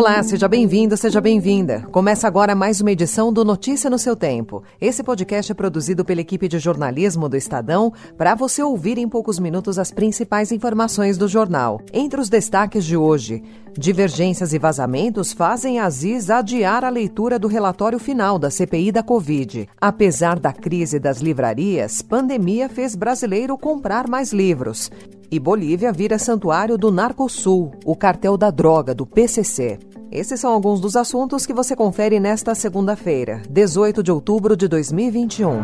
Olá, seja bem-vindo, seja bem-vinda. Começa agora mais uma edição do Notícia no seu Tempo. Esse podcast é produzido pela equipe de jornalismo do Estadão para você ouvir em poucos minutos as principais informações do jornal. Entre os destaques de hoje, divergências e vazamentos fazem Aziz adiar a leitura do relatório final da CPI da Covid. Apesar da crise das livrarias, pandemia fez brasileiro comprar mais livros. E Bolívia vira santuário do Narcosul, o cartel da droga do PCC. Esses são alguns dos assuntos que você confere nesta segunda-feira, 18 de outubro de 2021.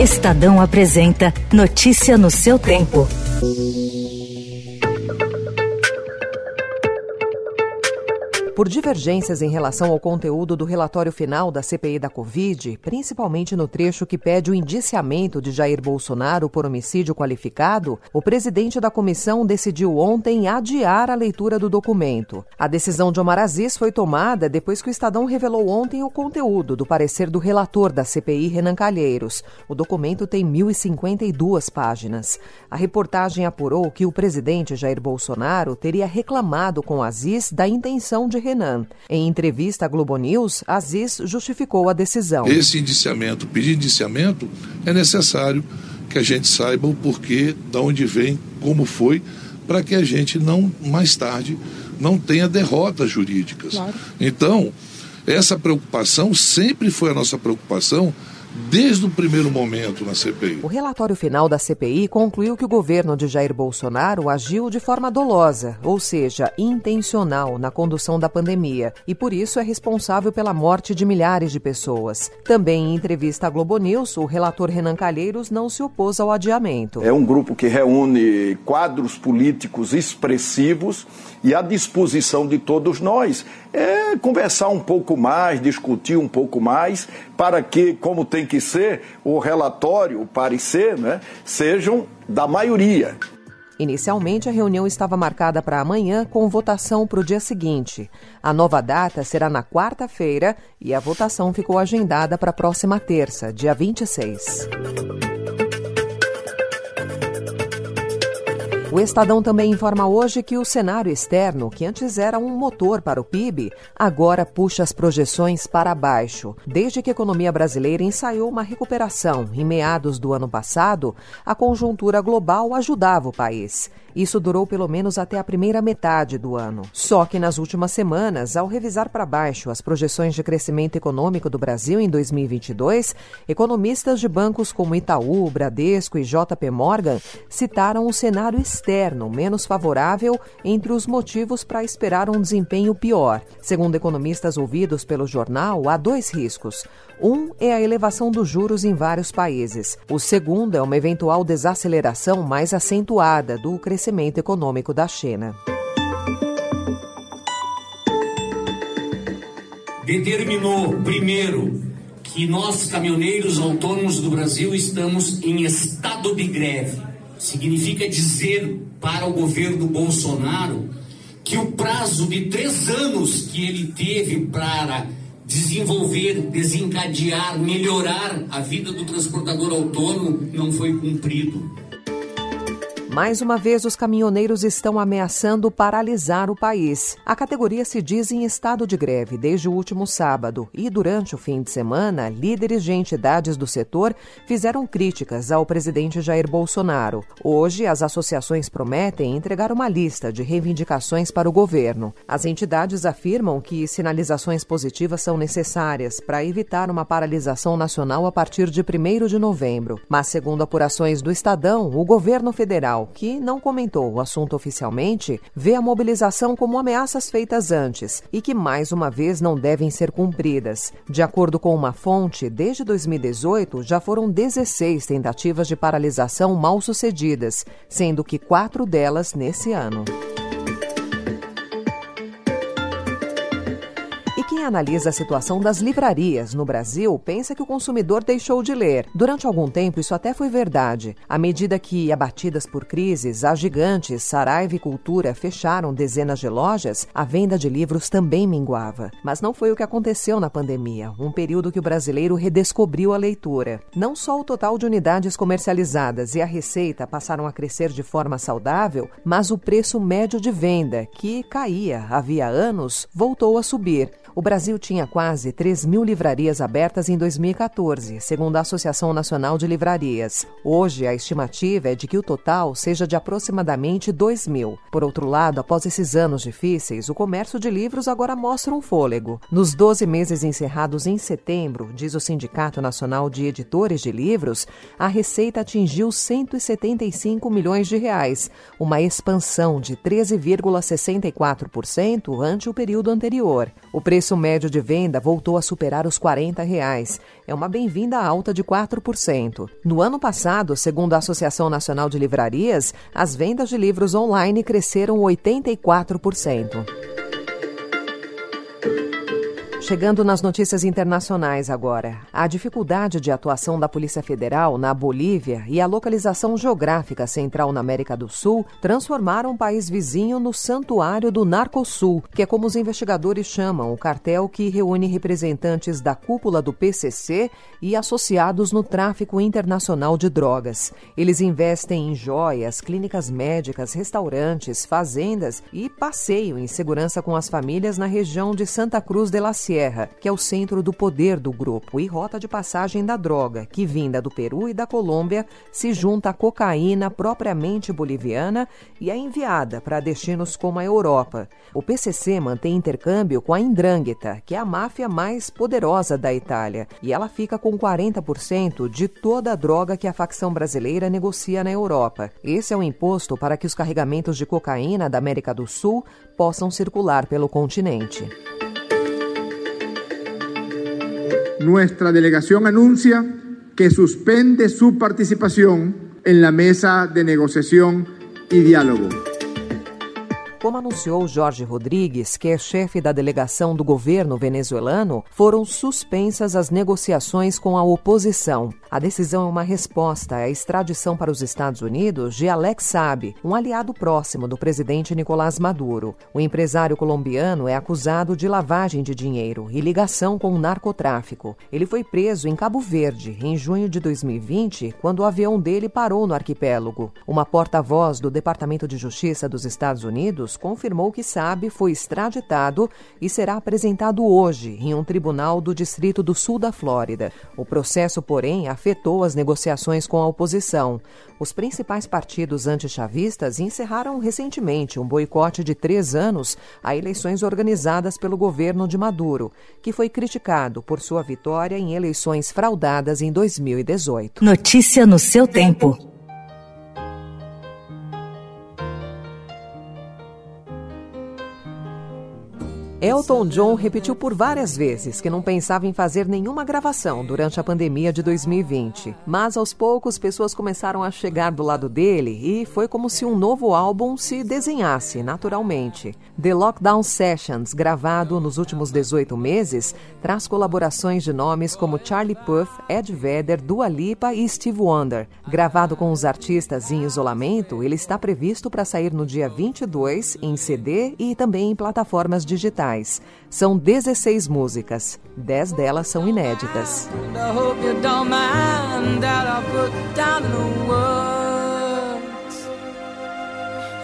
Estadão apresenta Notícia no seu tempo. Por divergências em relação ao conteúdo do relatório final da CPI da Covid, principalmente no trecho que pede o indiciamento de Jair Bolsonaro por homicídio qualificado, o presidente da comissão decidiu ontem adiar a leitura do documento. A decisão de Omar Aziz foi tomada depois que o Estadão revelou ontem o conteúdo do parecer do relator da CPI, Renan Calheiros. O documento tem 1.052 páginas. A reportagem apurou que o presidente Jair Bolsonaro teria reclamado com Aziz da intenção de Renan. Em entrevista à Globo News, Aziz justificou a decisão. Esse indiciamento, pedir indiciamento, é necessário que a gente saiba o porquê, de onde vem, como foi, para que a gente não, mais tarde, não tenha derrotas jurídicas. Claro. Então, essa preocupação sempre foi a nossa preocupação desde o primeiro momento na CPI. O relatório final da CPI concluiu que o governo de Jair Bolsonaro agiu de forma dolosa, ou seja, intencional, na condução da pandemia e por isso é responsável pela morte de milhares de pessoas. Também em entrevista à Globo News, o relator Renan Calheiros não se opôs ao adiamento. É um grupo que reúne quadros políticos expressivos e à disposição de todos nós é conversar um pouco mais, discutir um pouco mais, para que, como tem que ser, o relatório, o parecer, né, sejam da maioria. Inicialmente, a reunião estava marcada para amanhã, com votação para o dia seguinte. A nova data será na quarta-feira e a votação ficou agendada para a próxima terça, dia 26. O Estadão também informa hoje que o cenário externo, que antes era um motor para o PIB, agora puxa as projeções para baixo. Desde que a economia brasileira ensaiou uma recuperação em meados do ano passado, a conjuntura global ajudava o país. Isso durou pelo menos até a primeira metade do ano. Só que nas últimas semanas, ao revisar para baixo as projeções de crescimento econômico do Brasil em 2022, economistas de bancos como Itaú, Bradesco e JP Morgan citaram o cenário externo menos favorável entre os motivos para esperar um desempenho pior. Segundo economistas ouvidos pelo jornal, há dois riscos. Um é a elevação dos juros em vários países. O segundo é uma eventual desaceleração mais acentuada do crescimento econômico da China. Determinou, primeiro, que nós, caminhoneiros autônomos do Brasil, estamos em estado de greve. Significa dizer para o governo Bolsonaro que o prazo de três anos que ele teve para desenvolver, desencadear, melhorar a vida do transportador autônomo não foi cumprido. Mais uma vez, os caminhoneiros estão ameaçando paralisar o país. A categoria se diz em estado de greve desde o último sábado e, durante o fim de semana, líderes de entidades do setor fizeram críticas ao presidente Jair Bolsonaro. Hoje, as associações prometem entregar uma lista de reivindicações para o governo. As entidades afirmam que sinalizações positivas são necessárias para evitar uma paralisação nacional a partir de 1 de novembro. Mas, segundo apurações do Estadão, o governo federal que não comentou o assunto oficialmente, vê a mobilização como ameaças feitas antes e que mais uma vez não devem ser cumpridas. De acordo com uma fonte, desde 2018 já foram 16 tentativas de paralisação mal sucedidas, sendo que quatro delas nesse ano. Analisa a situação das livrarias no Brasil pensa que o consumidor deixou de ler. Durante algum tempo, isso até foi verdade. À medida que, abatidas por crises, as gigantes Saraiva e Cultura fecharam dezenas de lojas, a venda de livros também minguava. Mas não foi o que aconteceu na pandemia, um período que o brasileiro redescobriu a leitura. Não só o total de unidades comercializadas e a receita passaram a crescer de forma saudável, mas o preço médio de venda, que caía havia anos, voltou a subir. O Brasil tinha quase 3 mil livrarias abertas em 2014, segundo a Associação Nacional de Livrarias. Hoje, a estimativa é de que o total seja de aproximadamente 2 mil. Por outro lado, após esses anos difíceis, o comércio de livros agora mostra um fôlego. Nos 12 meses encerrados em setembro, diz o Sindicato Nacional de Editores de Livros, a receita atingiu 175 milhões de reais, uma expansão de 13,64% ante o período anterior. O preço médio de venda voltou a superar os 40 reais. É uma bem-vinda alta de 4%. No ano passado, segundo a Associação Nacional de Livrarias, as vendas de livros online cresceram 84%. Chegando nas notícias internacionais agora. A dificuldade de atuação da Polícia Federal na Bolívia e a localização geográfica central na América do Sul transformaram o país vizinho no santuário do Narcosul, que é como os investigadores chamam o cartel que reúne representantes da cúpula do PCC e associados no tráfico internacional de drogas. Eles investem em joias, clínicas médicas, restaurantes, fazendas e passeiam em segurança com as famílias na região de Santa Cruz de la Sierra Sierra, que é o centro do poder do grupo e rota de passagem da droga, que vinda do Peru e da Colômbia se junta à cocaína propriamente boliviana e é enviada para destinos como a Europa. O PCC mantém intercâmbio com a Indrangheta, que é a máfia mais poderosa da Itália, e ela fica com 40% de toda a droga que a facção brasileira negocia na Europa. Esse é o imposto para que os carregamentos de cocaína da América do Sul possam circular pelo continente. Nuestra delegación anuncia que suspende su participación en la mesa de negociación y diálogo. Como anunciou Jorge Rodrigues, que é chefe da delegação do governo venezuelano, foram suspensas as negociações com a oposição. A decisão é uma resposta à extradição para os Estados Unidos de Alex Saab, um aliado próximo do presidente Nicolás Maduro. O empresário colombiano é acusado de lavagem de dinheiro e ligação com o narcotráfico. Ele foi preso em Cabo Verde em junho de 2020, quando o avião dele parou no arquipélago. Uma porta-voz do Departamento de Justiça dos Estados Unidos confirmou que Saab foi extraditado e será apresentado hoje em um tribunal do Distrito do Sul da Flórida. O processo, porém, afetou as negociações com a oposição. Os principais partidos antichavistas encerraram recentemente um boicote de três anos a eleições organizadas pelo governo de Maduro, que foi criticado por sua vitória em eleições fraudadas em 2018. Notícia no seu tempo. Elton John repetiu por várias vezes que não pensava em fazer nenhuma gravação durante a pandemia de 2020. Mas aos poucos pessoas começaram a chegar do lado dele e foi como se um novo álbum se desenhasse naturalmente. The Lockdown Sessions, gravado nos últimos 18 meses, traz colaborações de nomes como Charlie Puth, Ed Vedder, Dua Lipa e Steve Wonder. Gravado com os artistas em isolamento, ele está previsto para sair no dia 22 em CD e também em plataformas digitais. São 16 músicas, 10 delas são inéditas.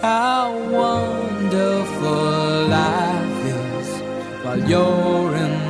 How wonderful life is while you're in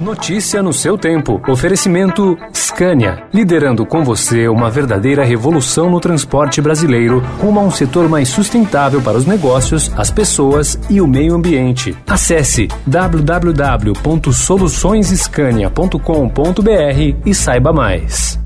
Notícia no seu tempo. Oferecimento Scania, liderando com você uma verdadeira revolução no transporte brasileiro, rumo a um setor mais sustentável para os negócios, as pessoas e o meio ambiente. Acesse www.soluçõesescania.com.br e saiba mais.